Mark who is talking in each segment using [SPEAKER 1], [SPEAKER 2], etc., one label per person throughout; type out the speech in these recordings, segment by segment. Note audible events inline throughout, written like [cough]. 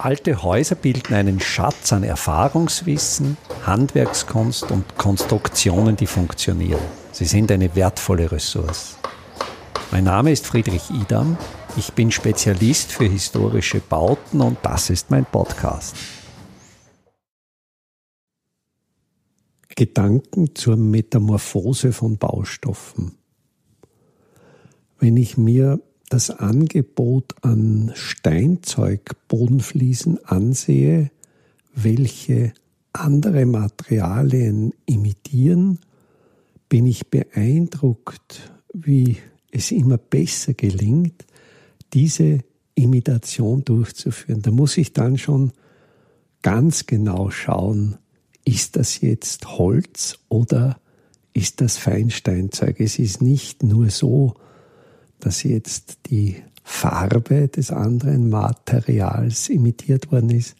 [SPEAKER 1] Alte Häuser bilden einen Schatz an Erfahrungswissen, Handwerkskunst und Konstruktionen, die funktionieren. Sie sind eine wertvolle Ressource. Mein Name ist Friedrich Idam. Ich bin Spezialist für historische Bauten und das ist mein Podcast. Gedanken zur Metamorphose von Baustoffen. Wenn ich mir das Angebot an Steinzeug-Bodenfliesen ansehe, welche andere Materialien imitieren, bin ich beeindruckt, wie es immer besser gelingt, diese Imitation durchzuführen. Da muss ich dann schon ganz genau schauen, ist das jetzt Holz oder ist das Feinsteinzeug? Es ist nicht nur so, dass jetzt die Farbe des anderen Materials imitiert worden ist.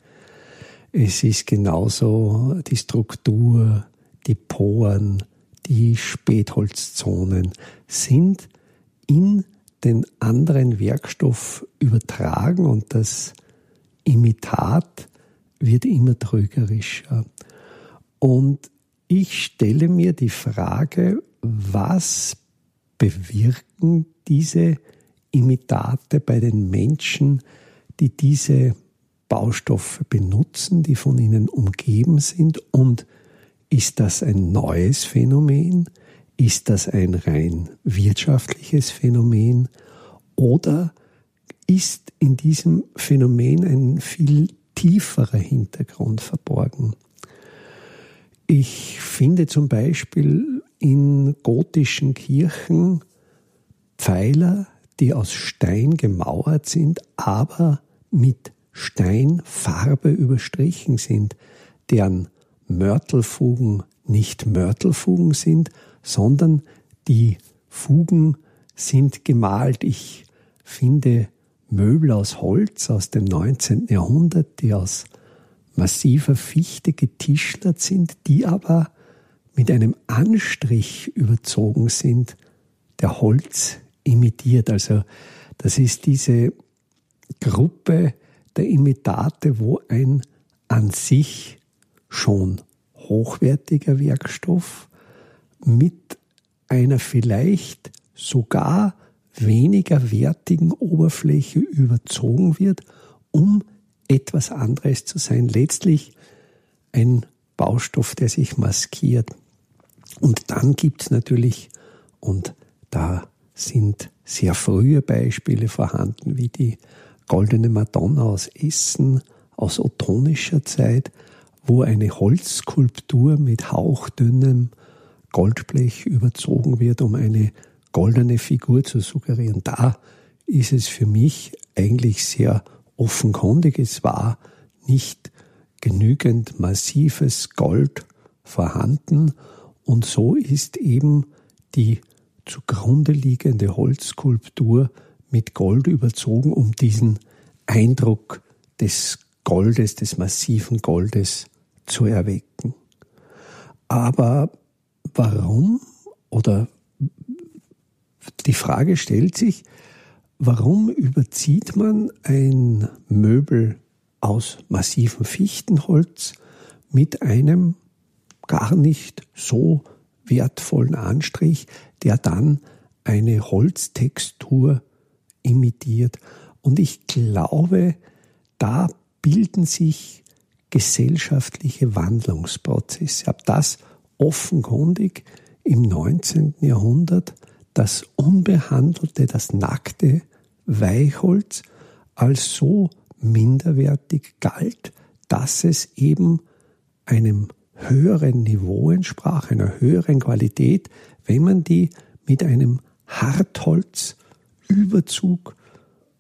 [SPEAKER 1] Es ist genauso die Struktur, die Poren, die Spätholzzonen sind in den anderen Werkstoff übertragen und das Imitat wird immer trügerischer. Und ich stelle mir die Frage, was bewirken diese Imitate bei den Menschen, die diese Baustoffe benutzen, die von ihnen umgeben sind? Und ist das ein neues Phänomen? Ist das ein rein wirtschaftliches Phänomen? Oder ist in diesem Phänomen ein viel tieferer Hintergrund verborgen? Ich finde zum Beispiel in gotischen Kirchen Pfeiler, die aus Stein gemauert sind, aber mit Steinfarbe überstrichen sind, deren Mörtelfugen nicht Mörtelfugen sind, sondern die Fugen sind gemalt. Ich finde Möbel aus Holz aus dem 19. Jahrhundert, die aus massiver Fichte getischlert sind, die aber mit einem Anstrich überzogen sind, der Holz imitiert. Also das ist diese Gruppe der Imitate, wo ein an sich schon hochwertiger Werkstoff mit einer vielleicht sogar weniger wertigen Oberfläche überzogen wird, um etwas anderes zu sein. Letztlich ein Baustoff, der sich maskiert. Und dann gibt es natürlich, und da sind sehr frühe Beispiele vorhanden, wie die Goldene Madonna aus Essen aus ottonischer Zeit, wo eine Holzskulptur mit hauchdünnem Goldblech überzogen wird, um eine goldene Figur zu suggerieren. Da ist es für mich eigentlich sehr offenkundig. Es war nicht genügend massives Gold vorhanden und so ist eben die zugrunde liegende Holzskulptur mit Gold überzogen, um diesen Eindruck des Goldes, des massiven Goldes zu erwecken. Aber warum oder die Frage stellt sich, warum überzieht man ein Möbel aus massivem Fichtenholz mit einem gar nicht so wertvollen Anstrich, der dann eine Holztextur imitiert. Und ich glaube, da bilden sich gesellschaftliche Wandlungsprozesse. Ab das offenkundig im 19. Jahrhundert das unbehandelte, das nackte Weichholz als so minderwertig galt, dass es eben einem höheren Niveau entsprach, einer höheren Qualität, wenn man die mit einem Hartholzüberzug,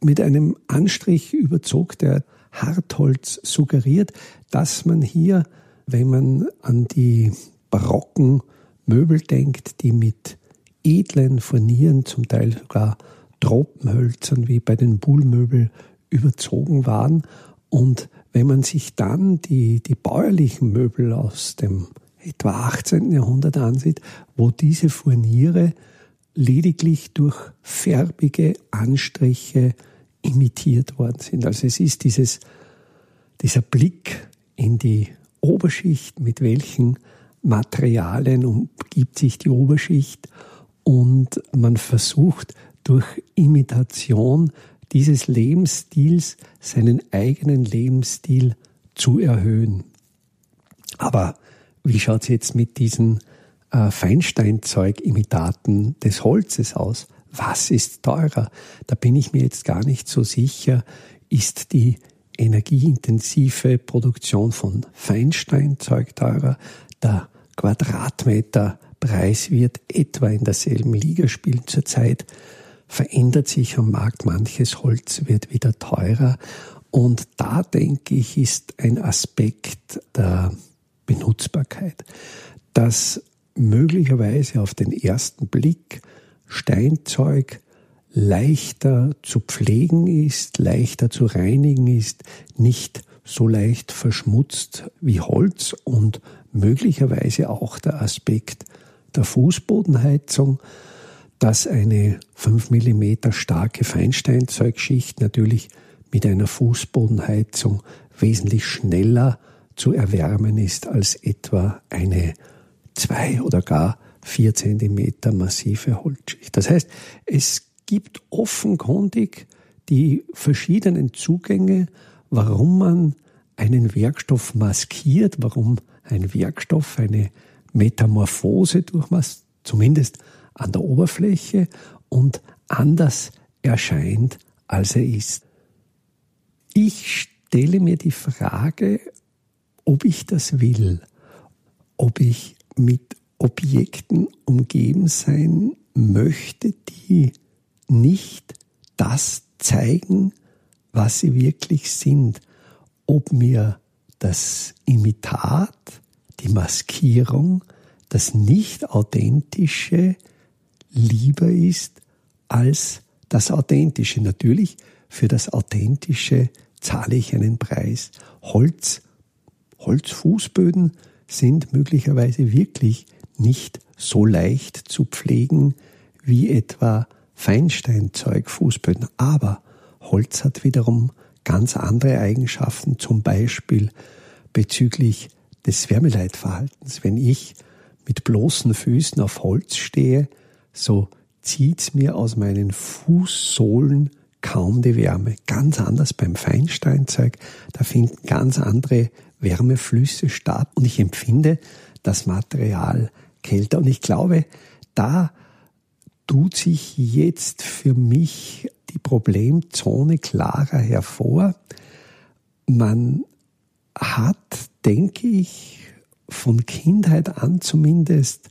[SPEAKER 1] mit einem Anstrich überzog, der Hartholz suggeriert, dass man hier, wenn man an die barocken Möbel denkt, die mit edlen Furnieren, zum Teil sogar Tropenhölzern wie bei den Buhlmöbel überzogen waren und wenn man sich dann die, die bäuerlichen Möbel aus dem etwa 18. Jahrhundert ansieht, wo diese Furniere lediglich durch färbige Anstriche imitiert worden sind. Also es ist dieses dieser Blick in die Oberschicht, mit welchen Materialien umgibt sich die Oberschicht und man versucht durch Imitation dieses Lebensstils seinen eigenen Lebensstil zu erhöhen. Aber wie schaut es jetzt mit diesen äh, Feinsteinzeugimitaten des Holzes aus? Was ist teurer? Da bin ich mir jetzt gar nicht so sicher. Ist die energieintensive Produktion von Feinsteinzeug teurer? Der Quadratmeterpreis wird etwa in derselben Liga spielen zurzeit. Verändert sich am Markt, manches Holz wird wieder teurer. Und da denke ich, ist ein Aspekt der Benutzbarkeit, dass möglicherweise auf den ersten Blick Steinzeug leichter zu pflegen ist, leichter zu reinigen ist, nicht so leicht verschmutzt wie Holz und möglicherweise auch der Aspekt der Fußbodenheizung, dass eine 5 mm starke Feinsteinzeugschicht natürlich mit einer Fußbodenheizung wesentlich schneller zu erwärmen ist als etwa eine zwei oder gar vier Zentimeter massive Holzschicht. Das heißt, es gibt offenkundig die verschiedenen Zugänge, warum man einen Werkstoff maskiert, warum ein Werkstoff eine Metamorphose durchmacht, zumindest an der Oberfläche und anders erscheint, als er ist. Ich stelle mir die Frage, ob ich das will, ob ich mit Objekten umgeben sein möchte, die nicht das zeigen, was sie wirklich sind. Ob mir das Imitat, die Maskierung, das Nicht-Authentische lieber ist als das Authentische. Natürlich, für das Authentische zahle ich einen Preis. Holz, Holzfußböden sind möglicherweise wirklich nicht so leicht zu pflegen wie etwa Feinsteinzeug-Fußböden. Aber Holz hat wiederum ganz andere Eigenschaften, zum Beispiel bezüglich des Wärmeleitverhaltens. Wenn ich mit bloßen Füßen auf Holz stehe, so zieht's mir aus meinen Fußsohlen kaum die Wärme. Ganz anders beim Feinsteinzeug. Da finden ganz andere Wärmeflüsse statt und ich empfinde das Material kälter. Und ich glaube, da tut sich jetzt für mich die Problemzone klarer hervor. Man hat, denke ich, von Kindheit an zumindest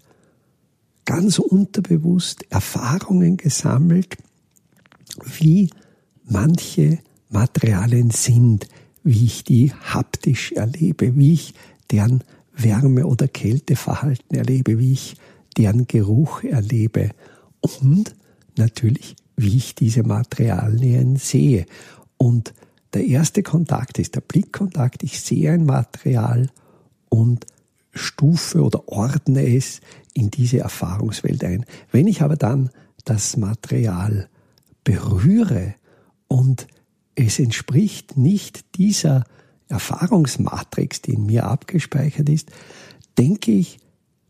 [SPEAKER 1] ganz unterbewusst Erfahrungen gesammelt, wie manche Materialien sind, wie ich die haptisch erlebe, wie ich deren Wärme- oder Kälteverhalten erlebe, wie ich deren Geruch erlebe und natürlich, wie ich diese Materialien sehe. Und der erste Kontakt ist der Blickkontakt. Ich sehe ein Material und stufe oder ordne es in diese Erfahrungswelt ein. Wenn ich aber dann das Material berühre und es entspricht nicht dieser Erfahrungsmatrix, die in mir abgespeichert ist, denke ich,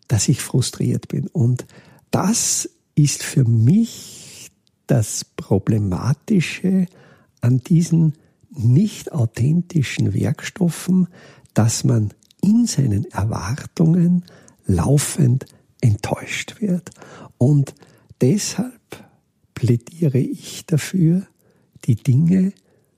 [SPEAKER 1] dass ich frustriert bin. Und das ist für mich das Problematische an diesen nicht authentischen Werkstoffen, dass man in seinen Erwartungen laufend enttäuscht wird. Und deshalb plädiere ich dafür, die Dinge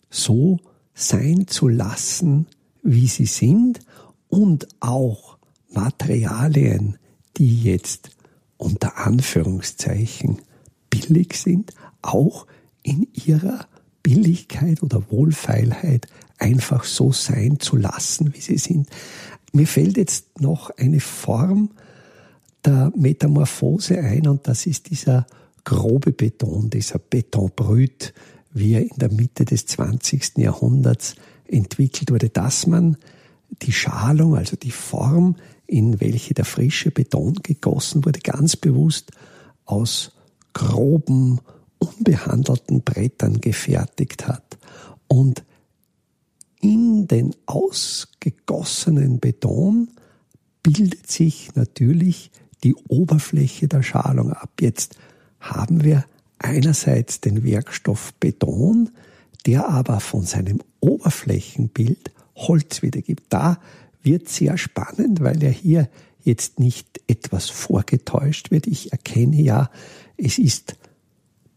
[SPEAKER 1] so sein zu lassen, wie sie sind und auch Materialien, die jetzt unter Anführungszeichen billig sind, auch in ihrer Billigkeit oder Wohlfeilheit einfach so sein zu lassen, wie sie sind. Mir fällt jetzt noch eine Form der Metamorphose ein und das ist dieser grobe Beton, dieser Betonbrüt, wie er in der Mitte des 20. Jahrhunderts entwickelt wurde, dass man die Schalung, also die Form, in welche der frische Beton gegossen wurde, ganz bewusst aus groben, unbehandelten Brettern gefertigt hat. Und in den ausgegossenen Beton bildet sich natürlich die Oberfläche der Schalung ab. Jetzt haben wir einerseits den Werkstoff Beton, der aber von seinem Oberflächenbild Holz wiedergibt. Da wird sehr spannend, weil er hier jetzt nicht etwas vorgetäuscht wird. Ich erkenne ja, es ist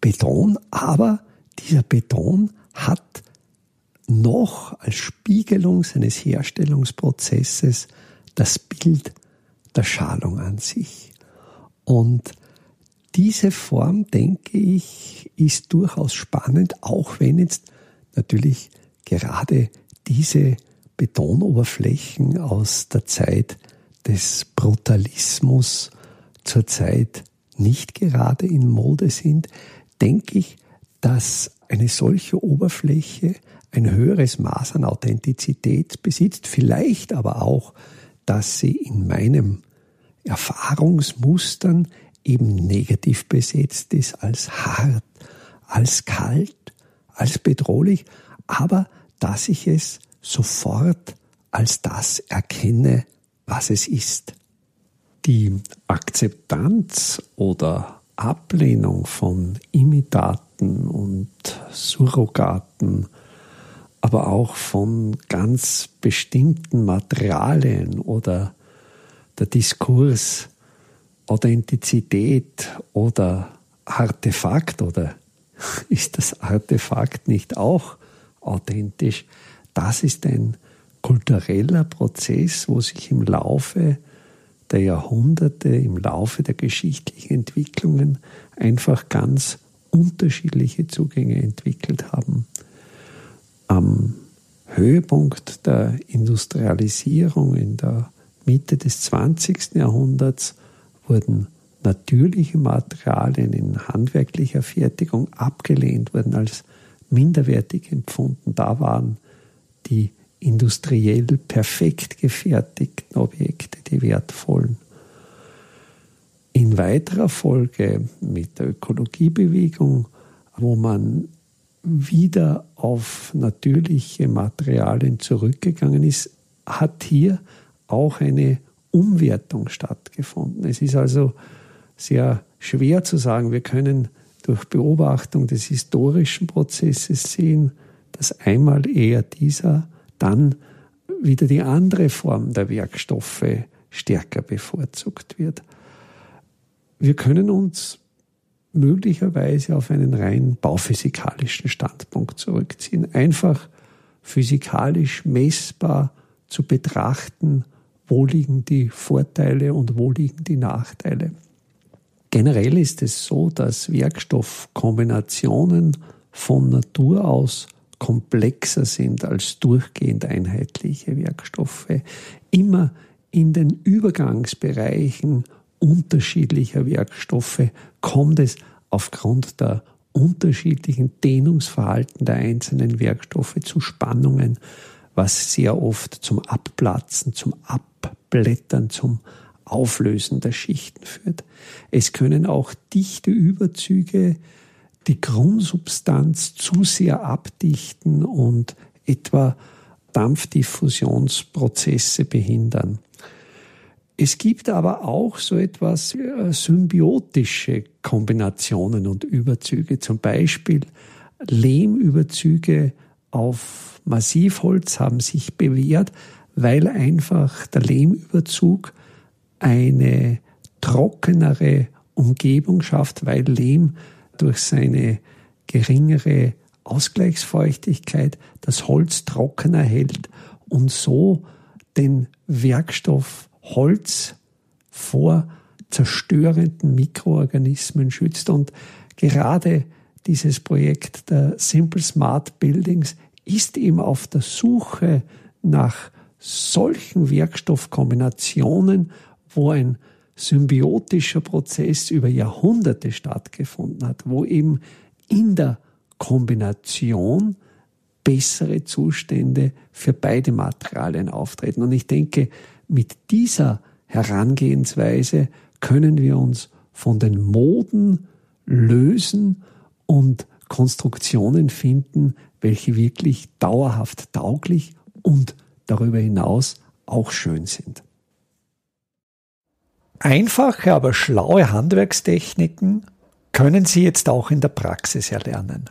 [SPEAKER 1] Beton, aber dieser Beton hat noch als Spiegelung seines Herstellungsprozesses das Bild der Schalung an sich. Und diese Form, denke ich, ist durchaus spannend, auch wenn jetzt natürlich gerade diese Betonoberflächen aus der Zeit des Brutalismus zurzeit nicht gerade in Mode sind, denke ich, dass eine solche Oberfläche ein höheres Maß an Authentizität besitzt, vielleicht aber auch, dass sie in meinem Erfahrungsmustern eben negativ besetzt ist, als hart, als kalt, als bedrohlich, aber dass ich es sofort als das erkenne, was es ist. Die Akzeptanz oder Ablehnung von Imitaten und Surrogaten, aber auch von ganz bestimmten Materialien oder der Diskurs Authentizität oder Artefakt oder [laughs] ist das Artefakt nicht auch authentisch? Das ist ein kultureller Prozess, wo sich im Laufe der Jahrhunderte, im Laufe der geschichtlichen Entwicklungen einfach ganz unterschiedliche Zugänge entwickelt haben. Am Höhepunkt der Industrialisierung in der Mitte des 20. Jahrhunderts wurden natürliche Materialien in handwerklicher Fertigung abgelehnt, wurden als minderwertig empfunden. Da waren die industriell perfekt gefertigten Objekte die wertvollen. In weiterer Folge mit der Ökologiebewegung, wo man wieder auf natürliche Materialien zurückgegangen ist, hat hier auch eine Umwertung stattgefunden. Es ist also sehr schwer zu sagen, wir können durch Beobachtung des historischen Prozesses sehen, dass einmal eher dieser, dann wieder die andere Form der Werkstoffe stärker bevorzugt wird. Wir können uns möglicherweise auf einen rein bauphysikalischen Standpunkt zurückziehen, einfach physikalisch messbar zu betrachten, wo liegen die Vorteile und wo liegen die Nachteile. Generell ist es so, dass Werkstoffkombinationen von Natur aus komplexer sind als durchgehend einheitliche Werkstoffe. Immer in den Übergangsbereichen unterschiedlicher Werkstoffe kommt es aufgrund der unterschiedlichen Dehnungsverhalten der einzelnen Werkstoffe zu Spannungen, was sehr oft zum Abplatzen, zum Abblättern, zum Auflösen der Schichten führt. Es können auch dichte Überzüge die Grundsubstanz zu sehr abdichten und etwa Dampfdiffusionsprozesse behindern. Es gibt aber auch so etwas äh, symbiotische Kombinationen und Überzüge, zum Beispiel Lehmüberzüge auf Massivholz haben sich bewährt, weil einfach der Lehmüberzug eine trockenere Umgebung schafft, weil Lehm durch seine geringere Ausgleichsfeuchtigkeit das Holz trockener hält und so den Werkstoff Holz vor zerstörenden Mikroorganismen schützt. Und gerade dieses Projekt der Simple Smart Buildings ist eben auf der Suche nach solchen Werkstoffkombinationen, wo ein symbiotischer Prozess über Jahrhunderte stattgefunden hat, wo eben in der Kombination bessere Zustände für beide Materialien auftreten. Und ich denke, mit dieser Herangehensweise können wir uns von den Moden lösen und Konstruktionen finden, welche wirklich dauerhaft tauglich und darüber hinaus auch schön sind.
[SPEAKER 2] Einfache, aber schlaue Handwerkstechniken können Sie jetzt auch in der Praxis erlernen.